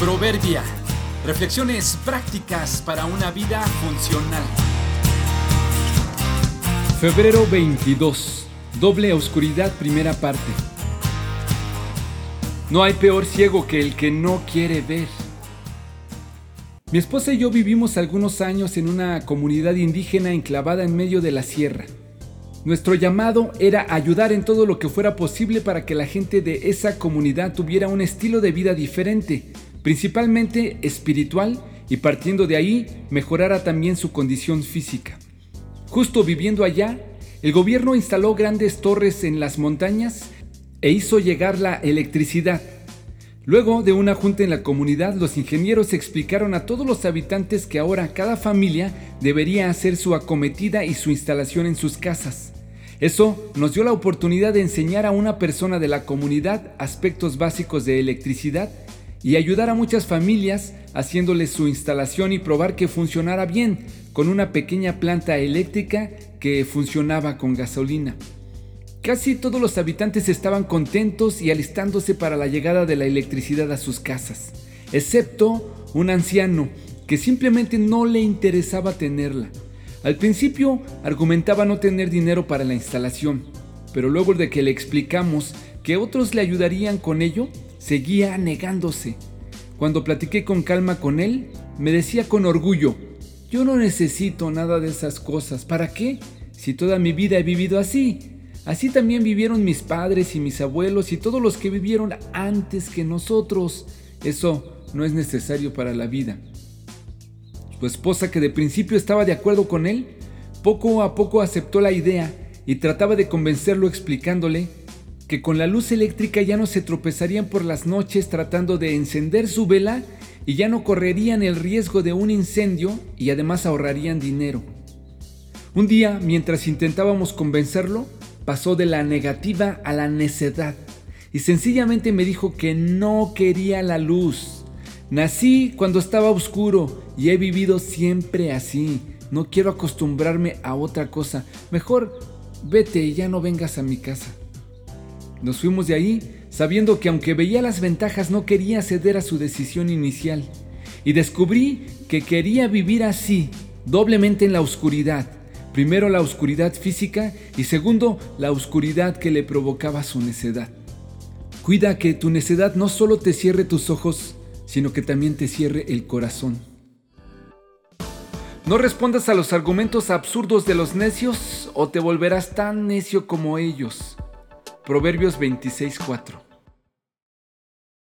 Proverbia. Reflexiones prácticas para una vida funcional. Febrero 22. Doble oscuridad, primera parte. No hay peor ciego que el que no quiere ver. Mi esposa y yo vivimos algunos años en una comunidad indígena enclavada en medio de la sierra. Nuestro llamado era ayudar en todo lo que fuera posible para que la gente de esa comunidad tuviera un estilo de vida diferente, principalmente espiritual, y partiendo de ahí mejorara también su condición física. Justo viviendo allá, el gobierno instaló grandes torres en las montañas e hizo llegar la electricidad. Luego de una junta en la comunidad, los ingenieros explicaron a todos los habitantes que ahora cada familia debería hacer su acometida y su instalación en sus casas. Eso nos dio la oportunidad de enseñar a una persona de la comunidad aspectos básicos de electricidad y ayudar a muchas familias haciéndoles su instalación y probar que funcionara bien con una pequeña planta eléctrica que funcionaba con gasolina. Casi todos los habitantes estaban contentos y alistándose para la llegada de la electricidad a sus casas, excepto un anciano que simplemente no le interesaba tenerla. Al principio argumentaba no tener dinero para la instalación, pero luego de que le explicamos que otros le ayudarían con ello, seguía negándose. Cuando platiqué con calma con él, me decía con orgullo, yo no necesito nada de esas cosas, ¿para qué? Si toda mi vida he vivido así. Así también vivieron mis padres y mis abuelos y todos los que vivieron antes que nosotros. Eso no es necesario para la vida. Su esposa, que de principio estaba de acuerdo con él, poco a poco aceptó la idea y trataba de convencerlo explicándole que con la luz eléctrica ya no se tropezarían por las noches tratando de encender su vela y ya no correrían el riesgo de un incendio y además ahorrarían dinero. Un día, mientras intentábamos convencerlo, pasó de la negativa a la necedad y sencillamente me dijo que no quería la luz. Nací cuando estaba oscuro y he vivido siempre así. No quiero acostumbrarme a otra cosa. Mejor vete y ya no vengas a mi casa. Nos fuimos de ahí sabiendo que aunque veía las ventajas no quería ceder a su decisión inicial. Y descubrí que quería vivir así, doblemente en la oscuridad. Primero la oscuridad física y segundo la oscuridad que le provocaba su necedad. Cuida que tu necedad no solo te cierre tus ojos, sino que también te cierre el corazón. No respondas a los argumentos absurdos de los necios o te volverás tan necio como ellos. Proverbios 26:4